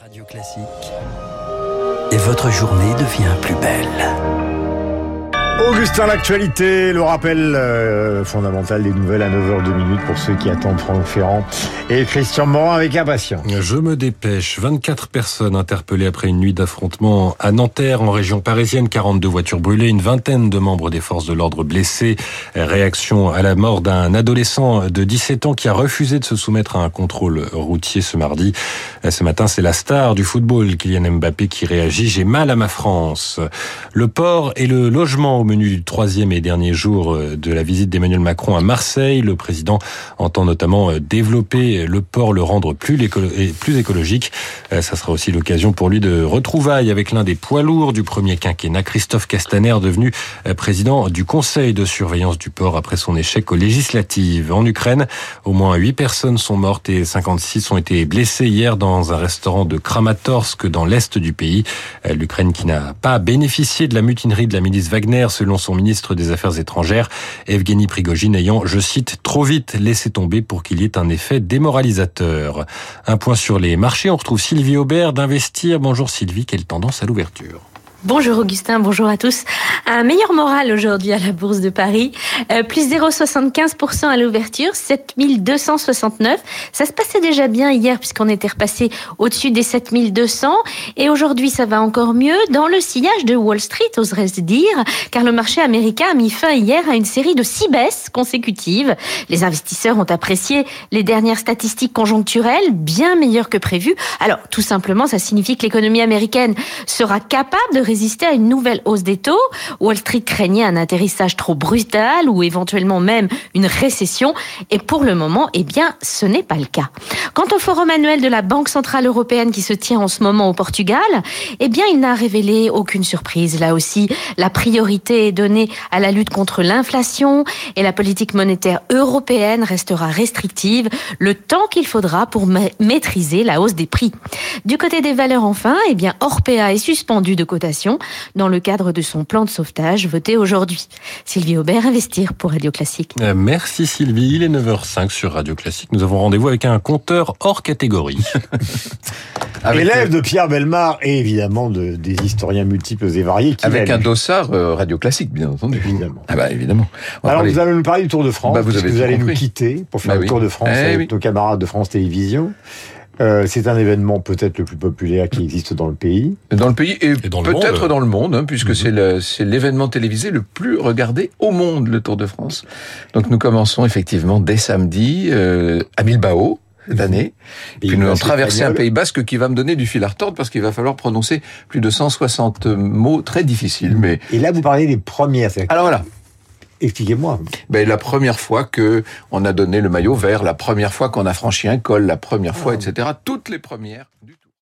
Radio Classique. Et votre journée devient plus belle. Augustin, l'actualité, le rappel euh, fondamental des nouvelles à 9h02 minutes pour ceux qui attendent Franck Ferrand et Christian Morin avec impatience. Je me dépêche. 24 personnes interpellées après une nuit d'affrontement à Nanterre, en région parisienne. 42 voitures brûlées, une vingtaine de membres des forces de l'ordre blessés. Réaction à la mort d'un adolescent de 17 ans qui a refusé de se soumettre à un contrôle routier ce mardi. Ce matin, c'est la star du football, Kylian Mbappé, qui réagit. J'ai mal à ma France. Le port et le logement menu du troisième et dernier jour euh, de la visite d'Emmanuel Macron à Marseille. Le président entend notamment euh, développer le port, le rendre plus, plus écologique. Euh, ça sera aussi l'occasion pour lui de retrouvailles avec l'un des poids lourds du premier quinquennat, Christophe Castaner, devenu président du conseil de surveillance du port après son échec aux législatives. En Ukraine, au moins 8 personnes sont mortes et 56 ont été blessées hier dans un restaurant de Kramatorsk dans l'est du pays. L'Ukraine qui n'a pas bénéficié de la mutinerie de la milice Wagner selon son ministre des Affaires étrangères, Evgeny Prigogine ayant, je cite, trop vite laissé tomber pour qu'il y ait un effet démoralisateur. Un point sur les marchés, on retrouve Sylvie Aubert d'Investir. Bonjour Sylvie, quelle tendance à l'ouverture? Bonjour Augustin, bonjour à tous. Un meilleur moral aujourd'hui à la Bourse de Paris. Euh, plus 0,75% à l'ouverture, 7269. Ça se passait déjà bien hier puisqu'on était repassé au-dessus des 7200. Et aujourd'hui, ça va encore mieux dans le sillage de Wall Street, oserais-je dire, car le marché américain a mis fin hier à une série de six baisses consécutives. Les investisseurs ont apprécié les dernières statistiques conjoncturelles, bien meilleures que prévues. Alors, tout simplement, ça signifie que l'économie américaine sera capable de résister à une nouvelle hausse des taux. Wall Street craignait un atterrissage trop brutal ou éventuellement même une récession. Et pour le moment, eh bien, ce n'est pas le cas. Quant au forum annuel de la Banque Centrale Européenne qui se tient en ce moment au Portugal, eh bien, il n'a révélé aucune surprise. Là aussi, la priorité est donnée à la lutte contre l'inflation et la politique monétaire européenne restera restrictive le temps qu'il faudra pour maîtriser la hausse des prix. Du côté des valeurs enfin, eh bien, Orpea est suspendu de cotation dans le cadre de son plan de sauvetage voté aujourd'hui. Sylvie Aubert, Investir pour Radio Classique. Euh, merci Sylvie, il est 9h05 sur Radio Classique. Nous avons rendez-vous avec un compteur hors catégorie. Élève de Pierre Belmar et évidemment de, des historiens multiples et variés. avec un dossard euh, Radio Classique, bien entendu. Évidemment. Ah bah évidemment. Alors vous allez nous parler du Tour de France, bah, vous, vous allez nous quitter pour faire bah le Tour de France eh avec nos camarades de France Télévisions. Euh, c'est un événement peut-être le plus populaire qui existe dans le pays. Dans le pays et, peut-être dans le monde, hein, puisque mhm. c'est l'événement télévisé le plus regardé au monde, le Tour de France. Donc nous commençons effectivement dès samedi euh, à Bilbao, année. Et puis nous allons traverser un Pays Basque qui va me donner du fil à retordre parce qu'il va falloir prononcer plus de 160 mots très difficiles. Mais et là, vous parlez des premières. Alors voilà, Expliquez-moi. Ben, la première fois que on a donné le maillot vert, la première fois qu'on a franchi un col, la première fois, ah. etc. Toutes les premières du tout.